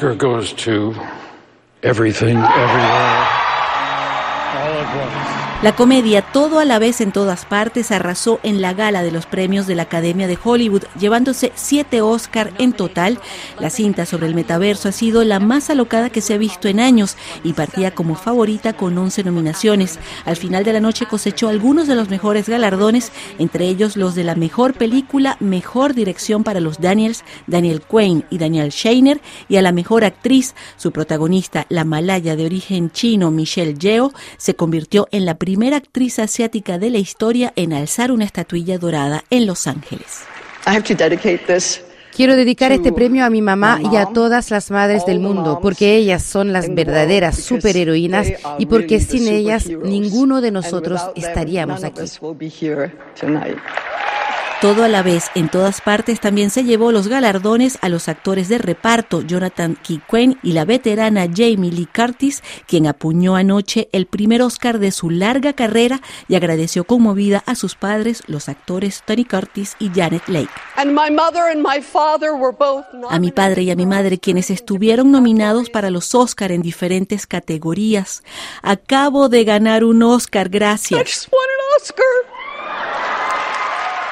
Oscar goes to Everything, Everywhere, All at Once. La comedia Todo a la vez en todas partes arrasó en la gala de los premios de la Academia de Hollywood, llevándose siete Oscar en total. La cinta sobre el metaverso ha sido la más alocada que se ha visto en años y partía como favorita con 11 nominaciones. Al final de la noche cosechó algunos de los mejores galardones, entre ellos los de la mejor película, mejor dirección para los Daniels, Daniel Quain y Daniel Scheiner, y a la mejor actriz, su protagonista, la malaya de origen chino Michelle Yeoh, se convirtió en la primera primera actriz asiática de la historia en alzar una estatuilla dorada en Los Ángeles. Quiero dedicar este premio a mi mamá y a todas las madres del mundo, porque ellas son las verdaderas superheroínas y porque sin ellas ninguno de nosotros estaríamos aquí. Todo a la vez, en todas partes, también se llevó los galardones a los actores de reparto Jonathan Kikwen y la veterana Jamie Lee Curtis, quien apuñó anoche el primer Oscar de su larga carrera y agradeció conmovida a sus padres, los actores Tony Curtis y Janet Lake. A mi padre y a mi madre, quienes estuvieron nominados para los Oscar en diferentes categorías. Acabo de ganar un Oscar, gracias.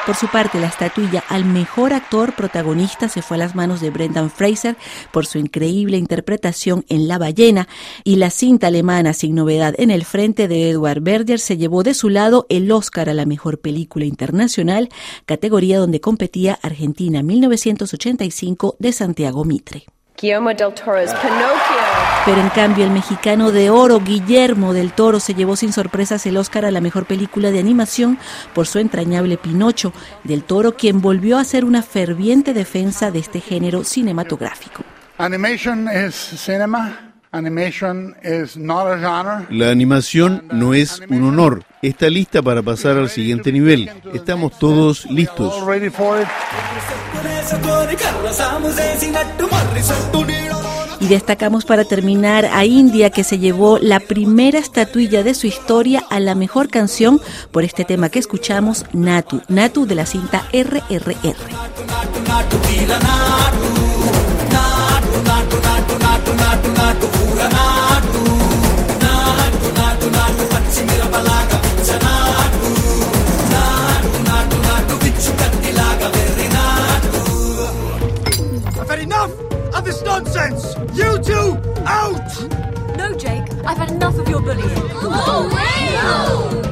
Por su parte, la estatuilla al mejor actor protagonista se fue a las manos de Brendan Fraser por su increíble interpretación en La ballena y la cinta alemana sin novedad en el frente de Edward Berger se llevó de su lado el Oscar a la mejor película internacional, categoría donde competía Argentina 1985 de Santiago Mitre. Guillermo del Toro's Pinocchio. Pero en cambio el mexicano de oro Guillermo del Toro se llevó sin sorpresas el Oscar a la mejor película de animación por su entrañable Pinocho, del Toro quien volvió a ser una ferviente defensa de este género cinematográfico. Animation cinema. La animación no es un honor. Está lista para pasar al siguiente nivel. Estamos todos listos. Y destacamos para terminar a India que se llevó la primera estatuilla de su historia a la mejor canción por este tema que escuchamos, Natu, Natu de la cinta RRR. I've had enough of your bullying. Oh, hey!